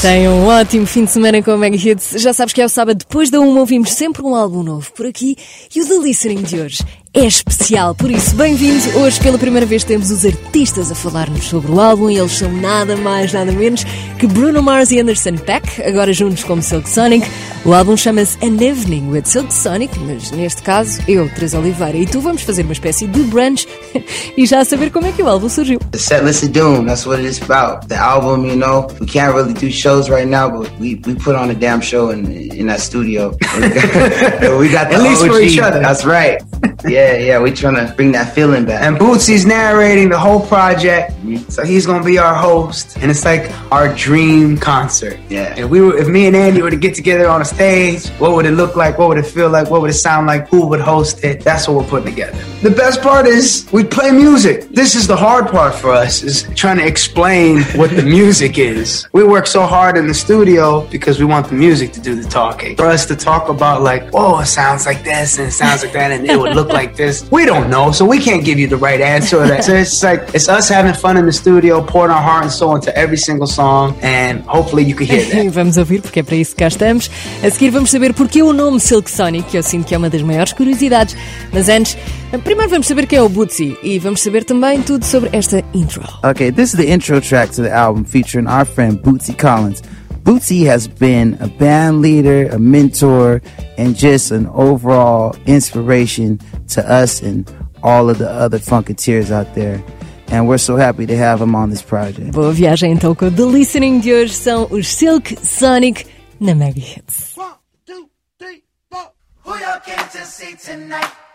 Tenha um ótimo fim de semana com a Mega Hits. Já sabes que é o sábado, depois da uma, ouvimos sempre um álbum novo por aqui. E o The Listening de hoje é especial, por isso, bem-vindo. Hoje, pela primeira vez, temos os artistas a falar-nos sobre o álbum e eles são nada mais, nada menos que Bruno Mars e Anderson Peck, agora juntos como Silk Sonic. O álbum chama-se An Evening with Silk Sonic, mas neste caso, eu, Teresa Oliveira, e tu vamos fazer uma espécie de brunch e já saber como é que o álbum surgiu. The set list of doom, that's what it is about. The album, you know, we can't really do shows right now, but we, we put on a damn show in in that studio. we got the At least OG. for each other. That's right. Yeah, yeah, we trying to bring that feeling back. And Bootsy's narrating the whole project, mm-hmm. so he's gonna be our host, and it's like our dream concert. Yeah. If we were, if me and Andy were to get together on a stage, what would it look like? What would it feel like? What would it sound like? Who would host it? That's what we're putting together. The best part is we play music. This is the hard part for us is trying to explain what the music is. We work so hard in the studio because we want the music to do the talking. For us to talk about like, oh, it sounds like this and it sounds like that and it would look like this. We don't know, so we can't give you the right answer. That. So it's like it's us having fun in the studio, pouring our heart and soul into every single song, and hopefully you can hear that. vamos ouvir, porque é para isso que cá estamos. A seguir vamos saber porque o nome Silk Sonic, que eu sinto que é uma das maiores curiosidades. Mas antes, primeiro vamos saber quem é o Bootsy e vamos saber também tudo sobre esta intro. Okay, this is the intro track to the album featuring our friend Bootsy Collins. Bootsy has been a band leader, a mentor, and just an overall inspiration to us and all of the other Funketeers out there. And we're so happy to have him on this project. Boa viagem então com o The Listening de hoje são os Silk Sonic na Mega Hits. One, two, three, four. Who y'all came to see tonight?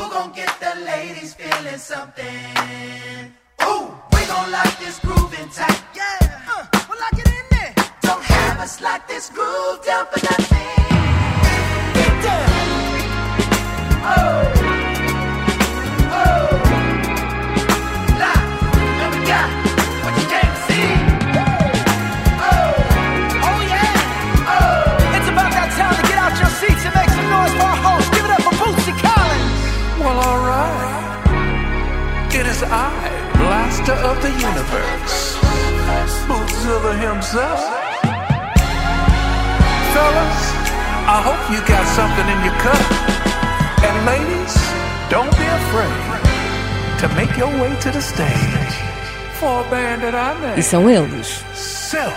Who gon' get the ladies feeling something? Ooh, we gon' lock this groove in tight. Yeah, uh, we'll lock it in there. Don't have us lock this groove down for nothing. Get down. Oh. Bootzilla himself. Fellas, I hope you got something in your cup. And ladies, don't be afraid to make your way to the stage for a band that I E são eles. Silk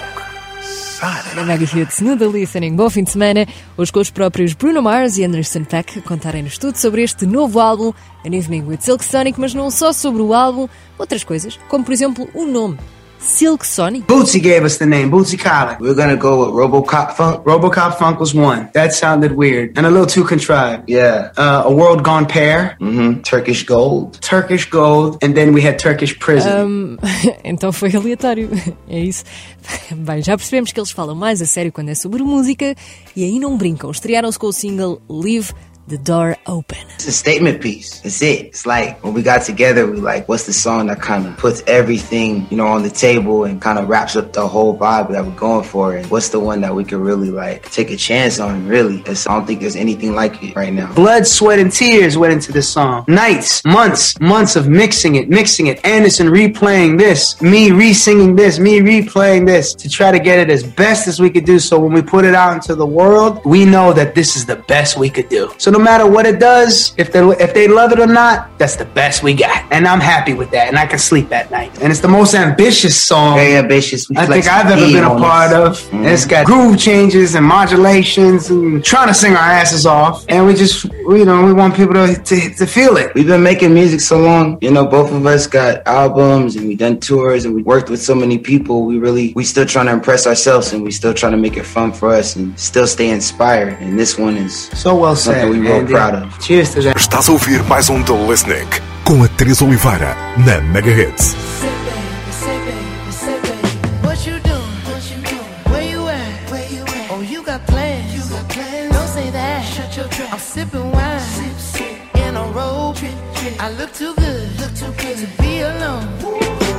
Sonic. Na Mega Hits no The Listening. Bom fim de semana. Hoje com os próprios Bruno Mars e Anderson Peck contarem-nos tudo sobre este novo álbum, An Evening with Silk Sonic, mas não só sobre o álbum, outras coisas, como por exemplo o nome. Silk Sonic? Bootsy gave us the name, Bootsy Collins. We're gonna go with RoboCop Funk. Robocop Funk was one. That sounded weird and a little too contrived. Yeah. Uh, a World Gone Pear, hmm Turkish Gold. Turkish Gold, and then we had Turkish Prison. então foi aleatório. É isso. Bem, já percebemos que eles falam mais a sério quando é sobre música e aí não brincam. Estrearam-se com o single Leave the Door Open. It's a statement piece. That's it. It's like when we got together, we like, what's the song that kind of puts everything, you know, on the table and kind of wraps up the whole vibe that we're going for? And what's the one that we could really like take a chance on? Really, It's- I don't think there's anything like it right now. Blood, sweat, and tears went into this song. Nights, months, months of mixing it, mixing it. Anderson replaying this, me re-singing this, me replaying this to try to get it as best as we could do. So when we put it out into the world, we know that this is the best we could do. So no matter what it does, if they if they love it or not, that's the best we got, and I'm happy with that, and I can sleep at night. And it's the most ambitious song. Very ambitious. I think I've ever been a part of. Mhm. It's got groove changes and modulations and trying to sing our asses off. And we just, you know, we want people to, to, to feel it. We've been making music so long, you know, both of us got albums and we done tours and we worked with so many people. We really, we still trying to impress ourselves and we still trying to make it fun for us and still stay inspired. And this one is So well said. we real proud of. Cheers to that. Estás a ouvir mais um The Listening com a Teresa Oliveira na Mega Hits. Say baby, say baby, say baby. What you doing? What you doing? Where you at? Where you at? Oh, you got plans. You got plans. Don't say that. Shut your trap. I'm sipping wine. Sip, sip. In a robe. Trip, trip. I look too good. Look too good to be alone.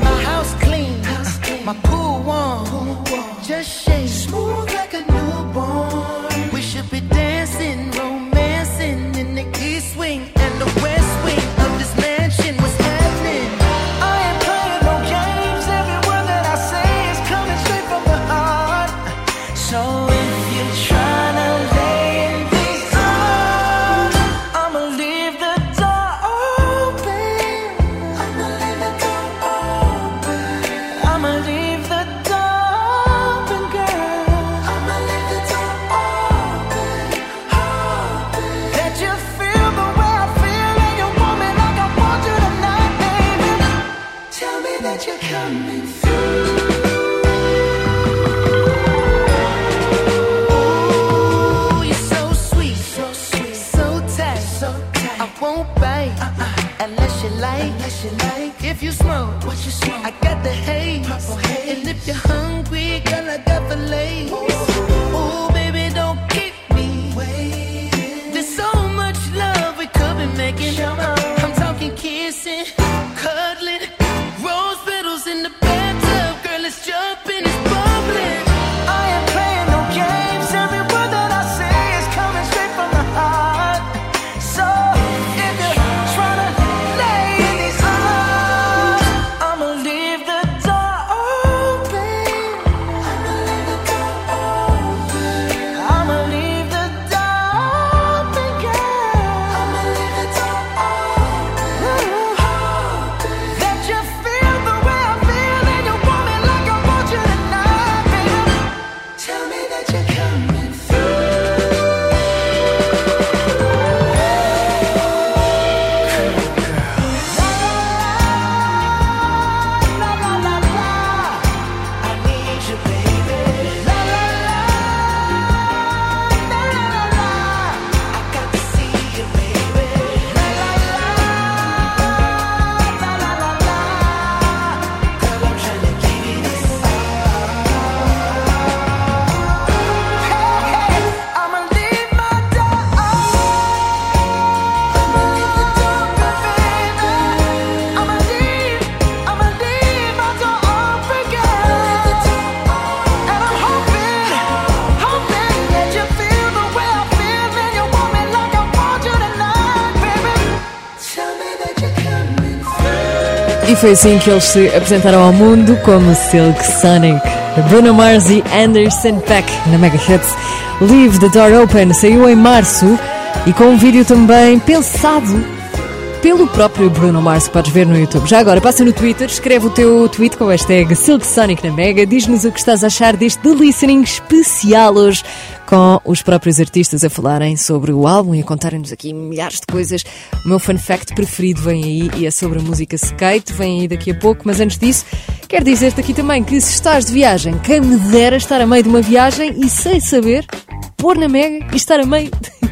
My house clean. House clean. My pool warm. Pool warm. Just shake. Smooth like a foi assim que eles se apresentaram ao mundo como Silk Sonic. Bruno Mars e Anderson Peck na Mega Hits. Leave the Door Open saiu em março e com um vídeo também pensado pelo próprio Bruno Mars, que podes ver no YouTube. Já agora, passa no Twitter, escreve o teu tweet com o hashtag Silk Sonic na Mega, diz-nos o que estás a achar deste Listening especial hoje, com os próprios artistas a falarem sobre o álbum e a contarem-nos aqui milhares de coisas. O meu fun fact preferido vem aí e é sobre a música skate, vem aí daqui a pouco, mas antes disso, quero dizer-te aqui também que se estás de viagem, quem me dera estar a meio de uma viagem e sem saber, pôr na Mega e estar a meio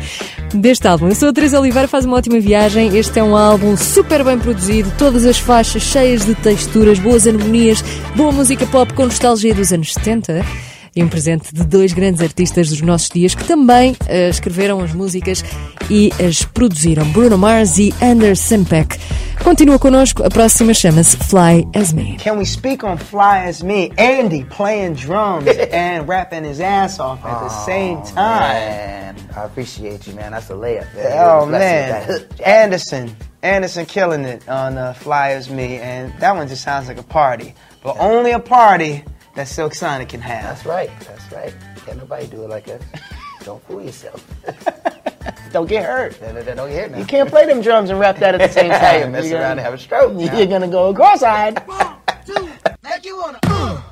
deste álbum. Eu sou a Teresa Oliveira, faz uma ótima viagem. Este é um álbum super bem produzido, todas as faixas cheias de texturas, boas harmonias, boa música pop com nostalgia dos anos 70 e um presente de dois grandes artistas dos nossos dias que também eh, escreveram as músicas e as produziram, Bruno Mars e Anderson Peck. Continua connosco, a próxima chama-se Fly As Me. Can we speak on Fly As Me? Andy playing drums and rapping his ass off at the same time. Man, I appreciate you, man. That's a layup. Man. Oh man. Anderson, Anderson killing it on uh, Fly As Me, and that one just sounds like a party, but only a party that Silk Sonic can have. That's right. That's right. Can't nobody do it like us. Don't fool yourself. Don't get hurt. No, no, no, Don't get hit now. You can't play them drums and rap that at the same time. Mess You're around gonna- and have a stroke. now. You're gonna go cross-eyed. Like you wanna, uh.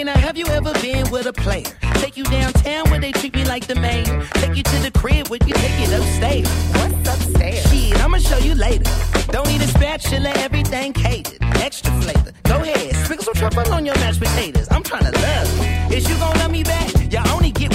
Okay. Now, have you ever been with a player? Take you downtown where they treat me like the mayor. Take you to the crib where you take it upstairs. What's upstairs? Shit, I'ma show you later. Don't need a spatula, everything catered. Extra flavor. Go ahead, sprinkle some truffle on your mashed potatoes. I'm trying to love you. Is you gonna love me back? You only get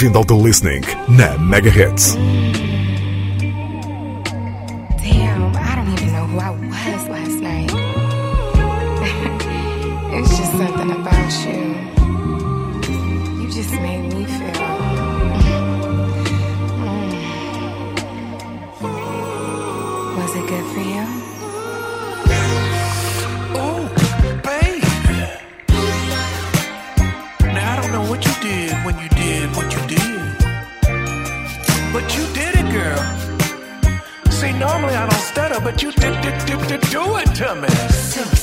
bem-vindo ao The Listening na Megahertz. I don't even know who I was last night. it's just something about you. You just made me feel. normally I don't stutter, but you did, did, did, did do it to me.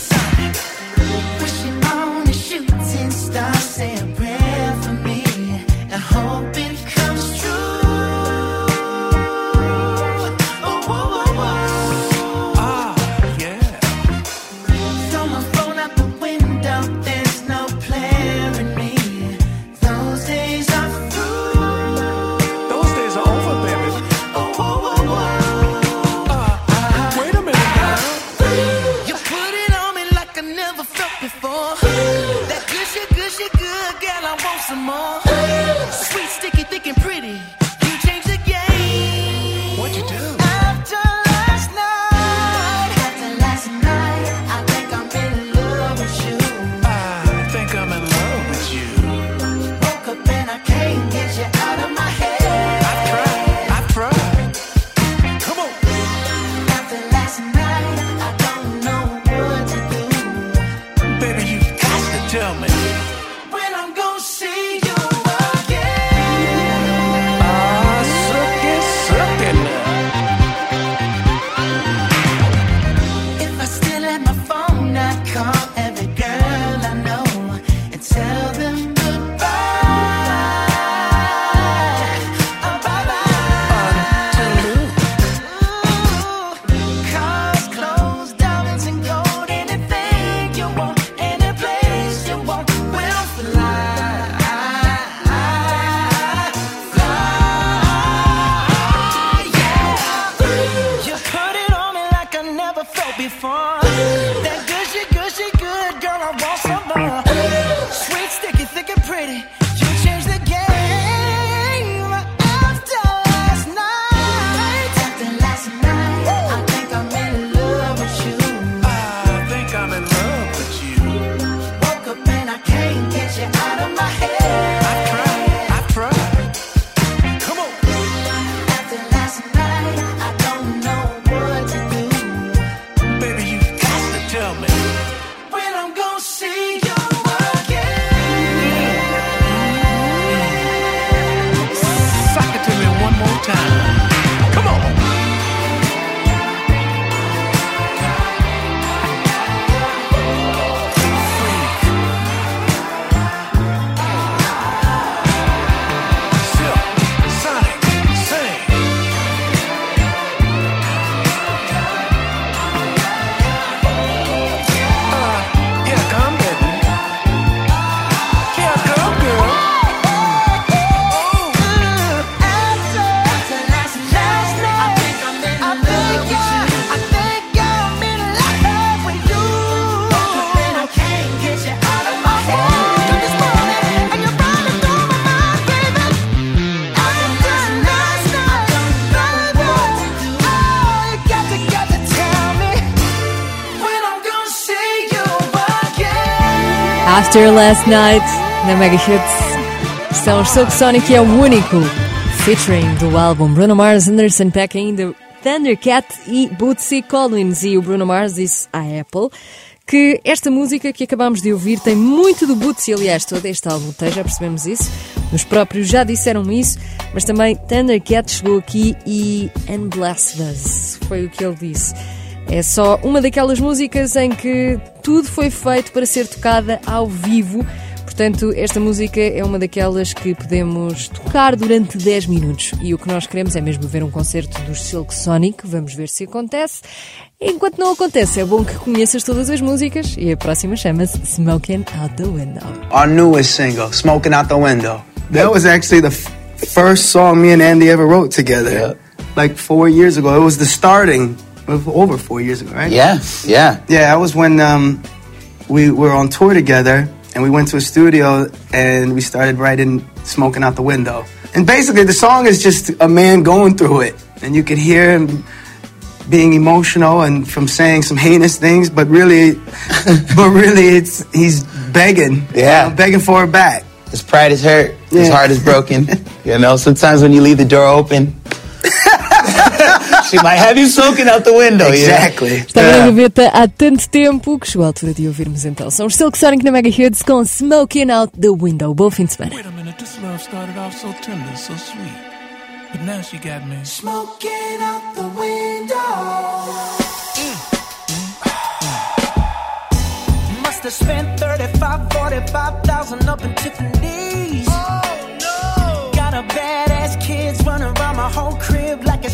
After Last Night na Mega Hits. São os Silk Sonic é o único featuring do álbum Bruno Mars, Anderson Peck ainda Thundercat e Bootsy Collins. E o Bruno Mars disse à Apple que esta música que acabamos de ouvir tem muito do Bootsy, aliás, todo este álbum tem, já percebemos isso. Os próprios já disseram isso, mas também Thundercat chegou aqui e And Us, foi o que ele disse. É só uma daquelas músicas em que tudo foi feito para ser tocada ao vivo. Portanto, esta música é uma daquelas que podemos tocar durante 10 minutos. E o que nós queremos é mesmo ver um concerto dos Silk Sonic. Vamos ver se acontece. Enquanto não acontece, é bom que conheças todas as músicas. E a próxima chama-se Smoking Out the Window. Our newest single, Smoking Out the Window. That was actually the first song me and Andy ever wrote together. Like four years ago. It was the starting over four years ago, right? Yeah, yeah. Yeah, that was when um, we were on tour together and we went to a studio and we started writing Smoking Out the Window. And basically, the song is just a man going through it. And you could hear him being emotional and from saying some heinous things, but really, but really, it's he's begging, you Yeah. know, begging for her back. His pride is hurt. His heart is broken. you know, sometimes when you leave the door open, she might have you soaking out the window. you know? Exactly. Estava na gaveta há tanto tempo que chegou a altura de ouvirmos então. São os Silk Sonic na Mega Hits com Smoking Out the Window. Bom fim de semana. Wait a minute, this love started off so tender, so sweet. But now she got me. Smoking out the window. Mm, mm. Must have spent 35, 45,000 up in Tiffany's. Oh no! Got a badass kids running around my whole crib like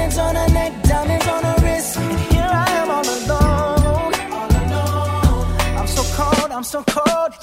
diamonds on her neck, diamonds on her wrist. Here I am all alone, all alone. I'm so cold, I'm so cold.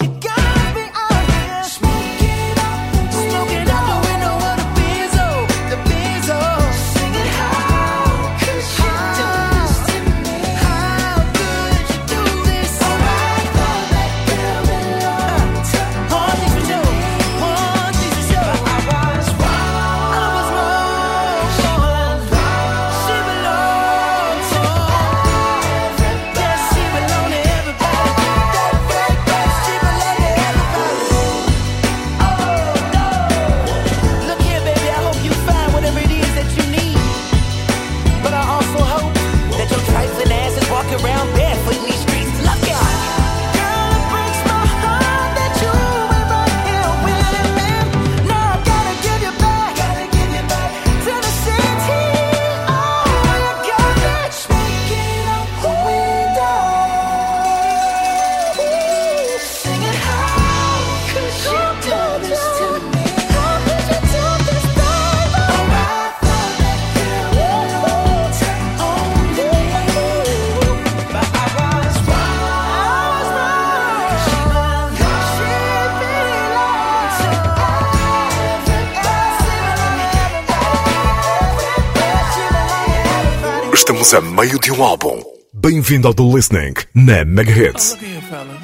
Estamos a meio de um álbum. Bem-vindo ao The Listening na Mega Oh, Hits. look here, fellas.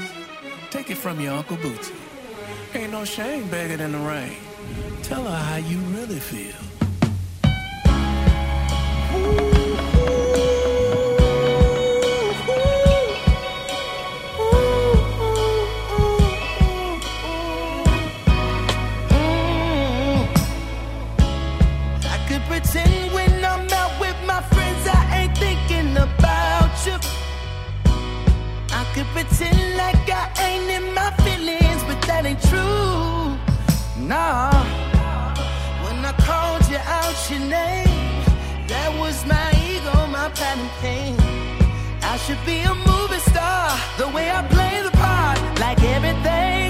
Take it from your Uncle Bootsy. Ain't no shame begging in the rain. Tell her how you really feel. pretend like I ain't in my feelings, but that ain't true. Nah. When I called you out your name, that was my ego, my pride and pain. I should be a movie star, the way I play the part, like everything.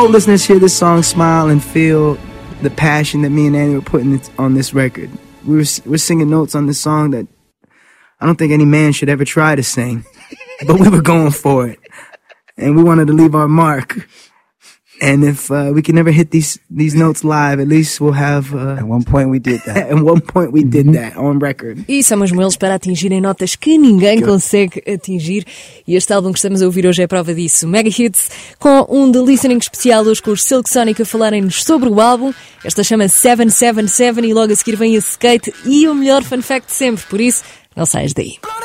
hope listeners hear this song, smile, and feel the passion that me and Annie were putting on this record. We were, we're singing notes on this song that I don't think any man should ever try to sing, but we were going for it. And we wanted to leave our mark. and if uh, we can never hit these these notes live, at least we'll have. Uh, at one point we did that. at one point we did mm-hmm. that on record. E são os moelos para atingirem notas que ninguém consegue atingir. E este álbum que estamos a ouvir hoje é prova disso. Mega Hits com um The Listening especial hoje com os Silk Sonic a falarem-nos sobre o álbum. Esta chama 777 e logo a seguir vem a Skate e o melhor fun fact de sempre. Por isso, não saias daí. Blow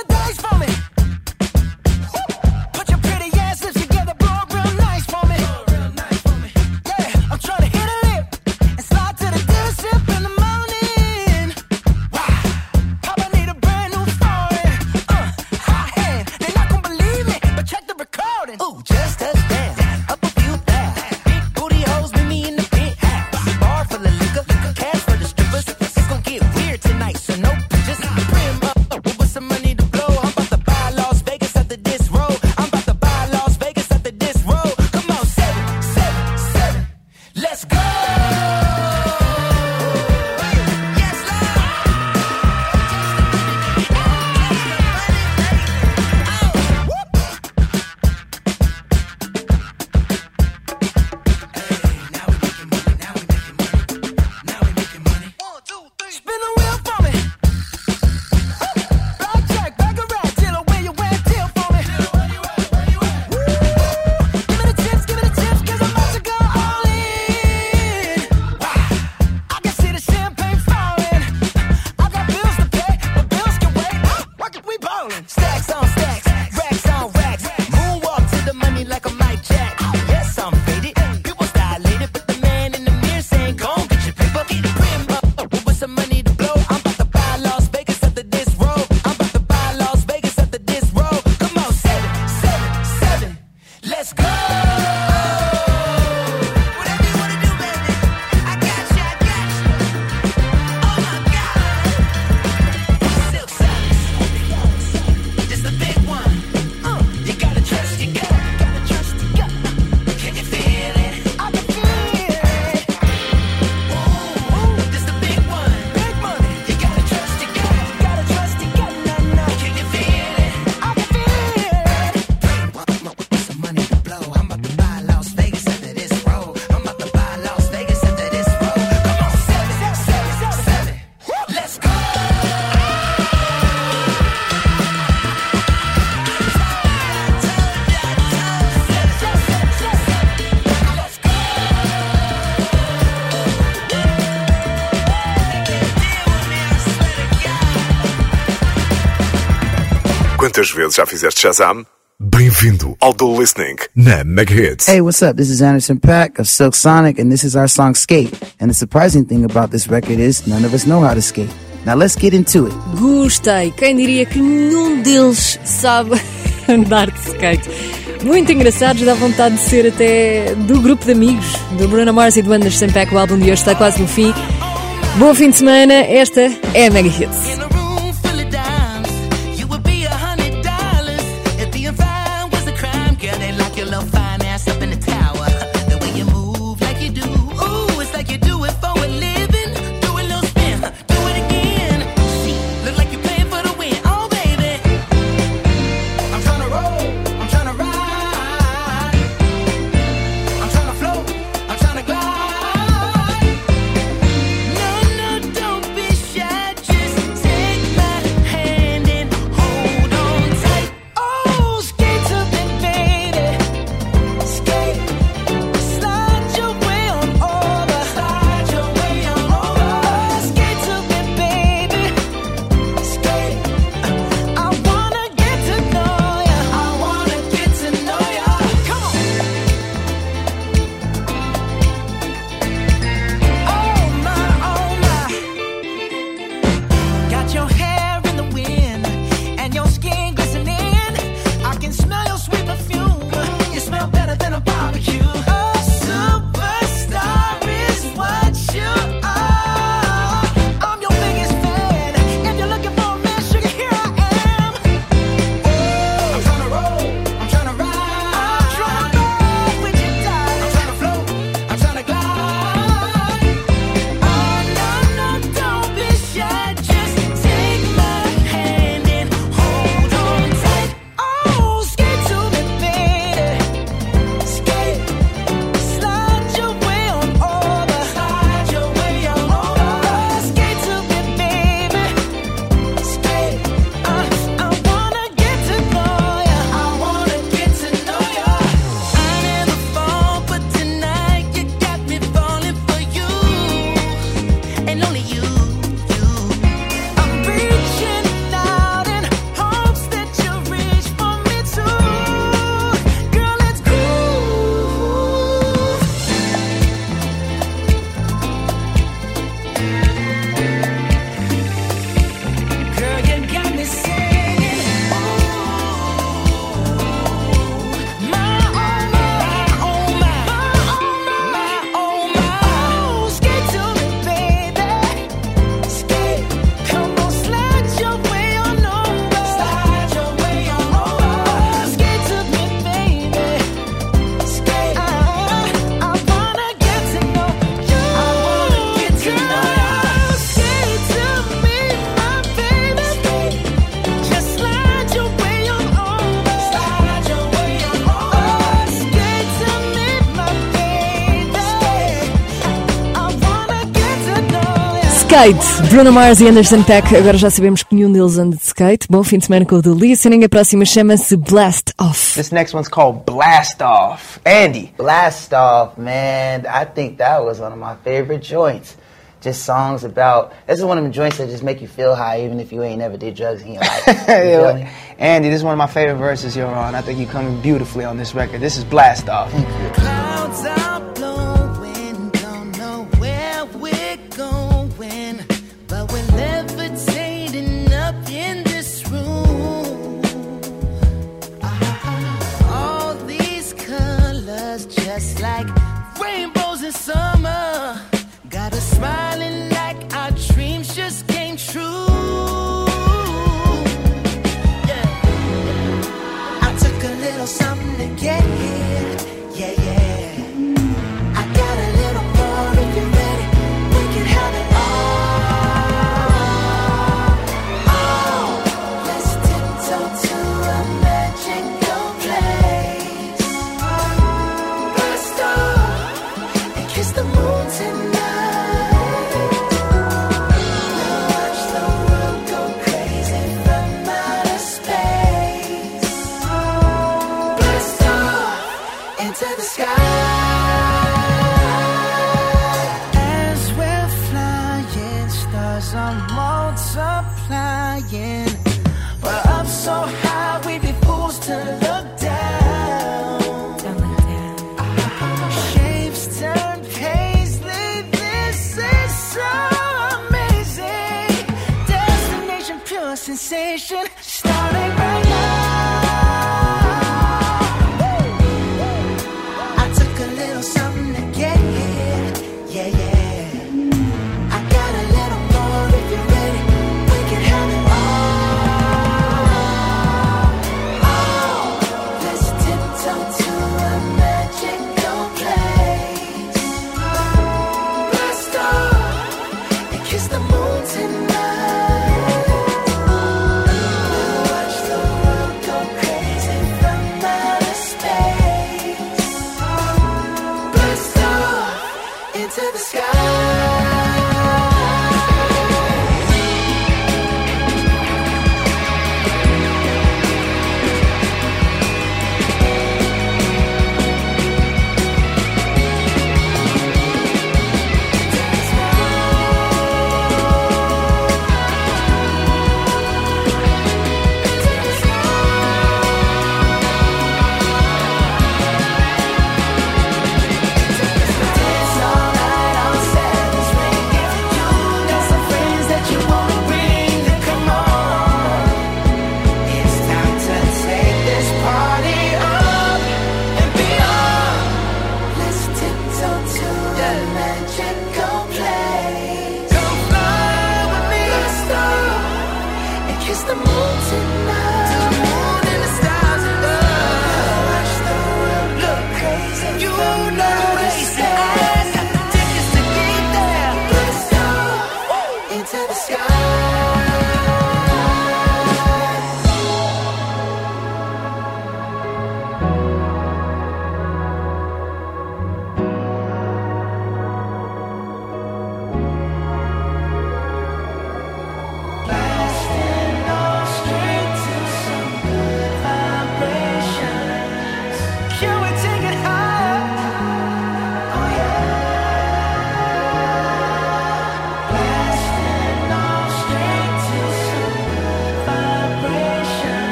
muitas vezes já fizeste Shazam? Bem-vindo ao Do Listening na Mega Hits. Hey, what's up? This is Anderson Pack of Silk Sonic, and this is our song Skate. And the surprising thing about this record is none of us know how to skate. Now let's get into it. Gostei. Quem diria que nenhum deles sabe andar de skate? Muito engraçados, dá vontade de ser até do grupo de amigos do Bruno Mars e do Anderson Pack. O álbum de hoje está quase no fim. Bom fim de semana. Esta é a Mega Hits. Skate, Bruno Mars e Anderson Peck. Agora já sabemos que nenhum deles anda de skate. Bom fim de semana com o The Listening. A próxima chama-se Blast Off. This next one's called Blast Off. Andy. Blast Off, man. I think that was one of my favorite joints. Just songs about. This is one of the joints that just make you feel high, even if you ain't never did drugs in your life. You yeah. Andy, this is one of my favorite verses you're on. I think you come beautifully on this record. This is Blast Off. the sun. sensation.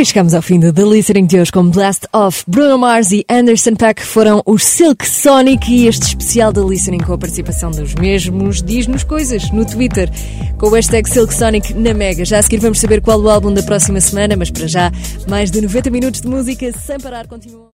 E chegamos ao fim de The Listening de hoje com Blast Off. Bruno Mars e Anderson Pack foram os Silk Sonic e este especial The Listening com a participação dos mesmos diz-nos coisas no Twitter com o hashtag Silk Sonic na Mega. Já a seguir vamos saber qual o álbum da próxima semana, mas para já mais de 90 minutos de música sem parar continuam.